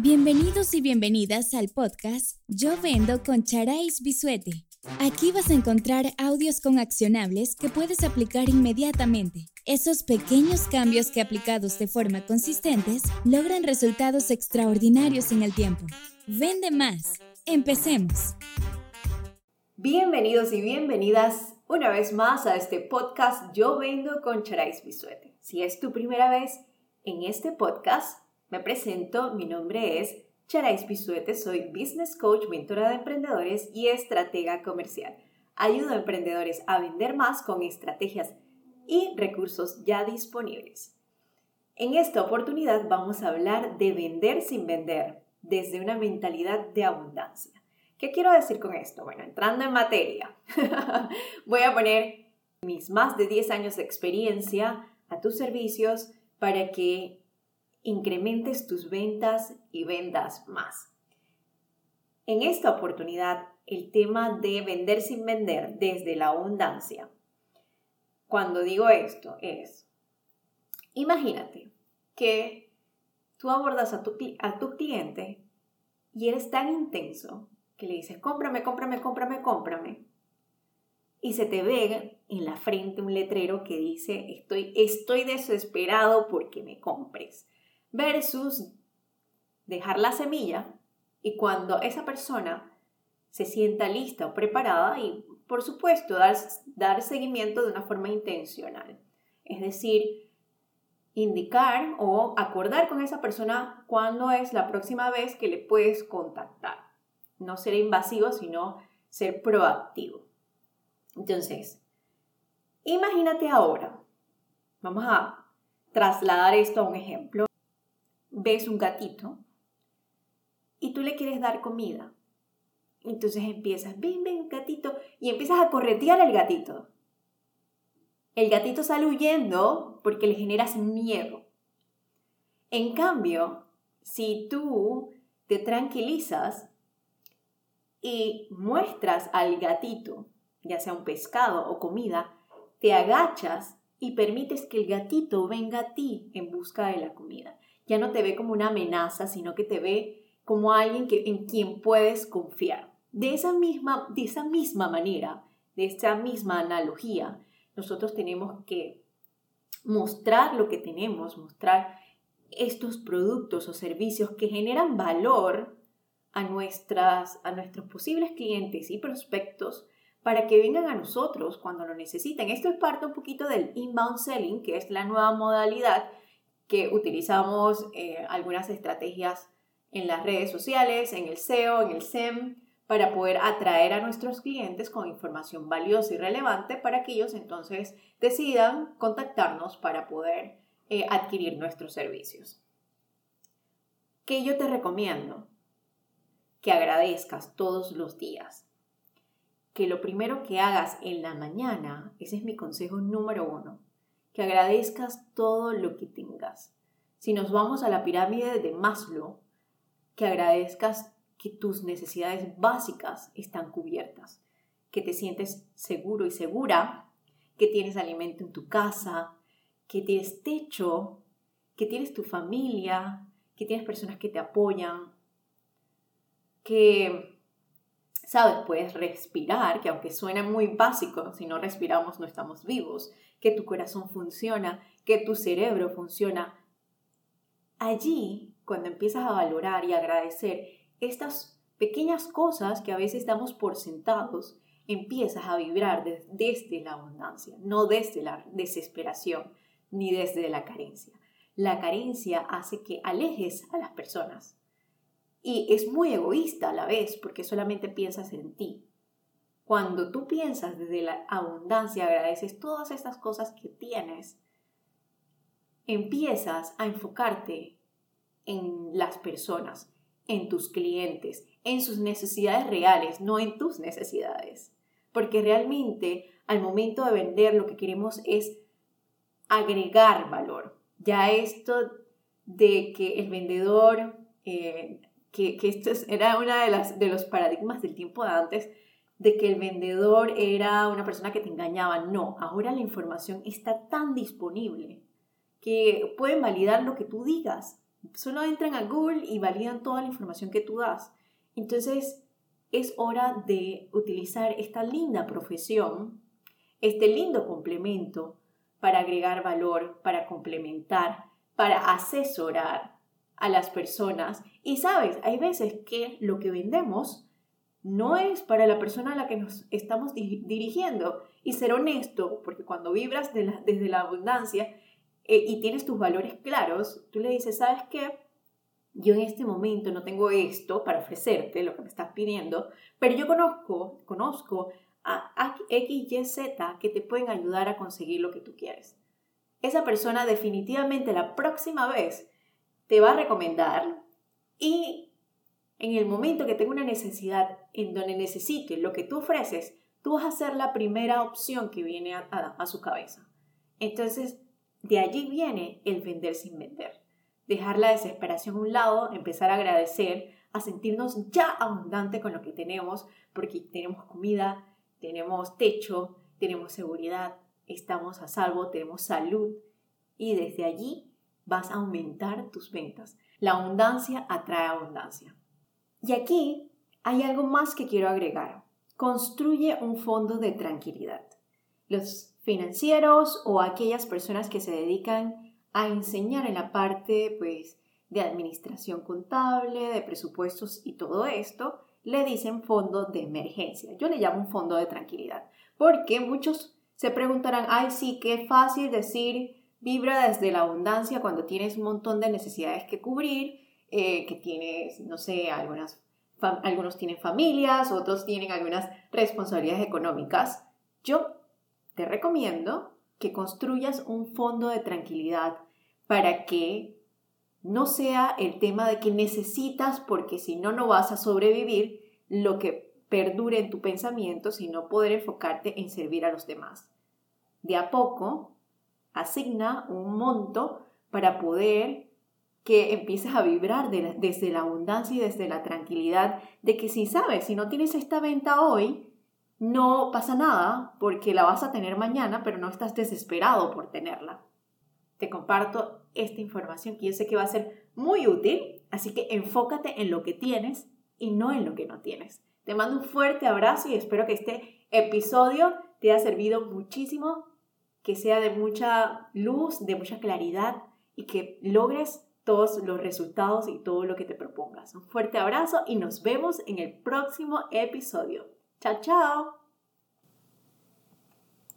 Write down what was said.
Bienvenidos y bienvenidas al podcast Yo Vendo con Charais Bisuete. Aquí vas a encontrar audios con accionables que puedes aplicar inmediatamente. Esos pequeños cambios que aplicados de forma consistentes logran resultados extraordinarios en el tiempo. Vende más. Empecemos. Bienvenidos y bienvenidas una vez más a este podcast Yo Vendo con Charais Bisuete. Si es tu primera vez en este podcast, me presento, mi nombre es Charais Bisuete, soy Business Coach, mentora de emprendedores y estratega comercial. Ayudo a emprendedores a vender más con estrategias y recursos ya disponibles. En esta oportunidad vamos a hablar de vender sin vender desde una mentalidad de abundancia. ¿Qué quiero decir con esto? Bueno, entrando en materia, voy a poner mis más de 10 años de experiencia a tus servicios para que incrementes tus ventas y vendas más. En esta oportunidad, el tema de vender sin vender desde la abundancia. Cuando digo esto es, imagínate que tú abordas a tu, cliente y eres tan intenso que le dices, cómprame, cómprame, cómprame, cómprame. Y se te ve en la frente un letrero que dice, estoy, estoy desesperado porque me compres versus dejar la semilla y cuando esa persona se sienta lista o preparada y por supuesto dar, dar seguimiento de una forma intencional. Es decir, indicar o acordar con esa persona cuándo es la próxima vez que le puedes contactar. No ser invasivo, sino ser proactivo. Entonces, imagínate ahora, vamos a trasladar esto a un ejemplo ves un gatito y tú le quieres dar comida. Entonces empiezas, ven, ven, gatito, y empiezas a corretear al gatito. El gatito sale huyendo porque le generas miedo. En cambio, si tú te tranquilizas y muestras al gatito, ya sea un pescado o comida, te agachas y permites que el gatito venga a ti en busca de la comida ya no te ve como una amenaza, sino que te ve como alguien que, en quien puedes confiar. De esa, misma, de esa misma manera, de esa misma analogía, nosotros tenemos que mostrar lo que tenemos, mostrar estos productos o servicios que generan valor a, nuestras, a nuestros posibles clientes y prospectos para que vengan a nosotros cuando lo necesiten. Esto es parte un poquito del inbound selling, que es la nueva modalidad que utilizamos eh, algunas estrategias en las redes sociales, en el SEO, en el SEM, para poder atraer a nuestros clientes con información valiosa y relevante para que ellos entonces decidan contactarnos para poder eh, adquirir nuestros servicios. ¿Qué yo te recomiendo? Que agradezcas todos los días. Que lo primero que hagas en la mañana, ese es mi consejo número uno, que agradezcas todo lo que tengas. Si nos vamos a la pirámide de Maslow, que agradezcas que tus necesidades básicas están cubiertas, que te sientes seguro y segura, que tienes alimento en tu casa, que tienes techo, que tienes tu familia, que tienes personas que te apoyan, que, sabes, puedes respirar, que aunque suene muy básico, si no respiramos no estamos vivos, que tu corazón funciona, que tu cerebro funciona. Allí, cuando empiezas a valorar y agradecer estas pequeñas cosas que a veces damos por sentados, empiezas a vibrar desde la abundancia, no desde la desesperación ni desde la carencia. La carencia hace que alejes a las personas y es muy egoísta a la vez porque solamente piensas en ti. Cuando tú piensas desde la abundancia, agradeces todas estas cosas que tienes, empiezas a enfocarte en las personas, en tus clientes, en sus necesidades reales, no en tus necesidades. Porque realmente al momento de vender lo que queremos es agregar valor. Ya esto de que el vendedor, eh, que, esto era uno de, de los paradigmas del tiempo de antes, de que el vendedor era una persona que te engañaba. No, ahora la información está tan disponible que pueden validar lo que tú digas. Solo entran a Google y validan toda la información que tú das. Entonces, es hora de utilizar esta linda profesión, este lindo complemento para agregar valor, para complementar, para asesorar a las personas. Y sabes, hay veces que lo que vendemos no es para la persona a la que nos estamos dirigiendo. Y ser honesto, porque cuando vibras desde la abundancia eh, y tienes tus valores claros, tú le dices, ¿sabes qué? Yo en este momento no tengo esto para ofrecerte, lo que me estás pidiendo, pero yo conozco, conozco a X, Y, Z que te pueden ayudar a conseguir lo que tú quieres. Esa persona definitivamente la próxima vez te va a recomendar y en el momento que tenga una necesidad en donde necesite lo que tú ofreces, tú vas a ser la primera opción que viene a, su cabeza. Entonces, de allí viene el vender sin vender. Dejar la desesperación a un lado, empezar a agradecer, a sentirnos ya abundante con lo que tenemos, porque tenemos comida, tenemos techo, tenemos seguridad, estamos a salvo, tenemos salud y desde allí vas a aumentar tus ventas. La abundancia atrae abundancia. Y aquí hay algo más que quiero agregar. Construye un fondo de tranquilidad. Los financieros o aquellas personas que se dedican a enseñar en la parte pues de administración contable, de presupuestos y todo esto, le dicen fondo de emergencia. Yo le llamo un fondo de tranquilidad, porque muchos se preguntarán, ay, sí, qué fácil decir vibra desde la abundancia cuando tienes un montón de necesidades que cubrir, eh, que tienes, no sé, algunas, algunos tienen familias, otros tienen algunas responsabilidades económicas. Yo te recomiendo que construyas un fondo de tranquilidad para que no sea el tema de que necesitas porque si no, no vas a sobrevivir lo que perdure en tu pensamiento, sino poder enfocarte en servir a los demás. De a poco, asigna un monto para poder que empieces a vibrar desde la abundancia y desde la tranquilidad de que si sabes, si no tienes esta venta hoy, no pasa nada porque la vas a tener mañana, pero no estás desesperado por tenerla te comparto esta información que yo sé que va a ser muy útil, así que enfócate en lo que tienes y no en lo que no tienes. Te mando un fuerte abrazo y espero que este episodio te haya servido muchísimo, que sea de mucha luz, de mucha claridad y que logres todos los resultados y todo lo que te propongas. Un fuerte abrazo y nos vemos en el próximo episodio. Chao, chao.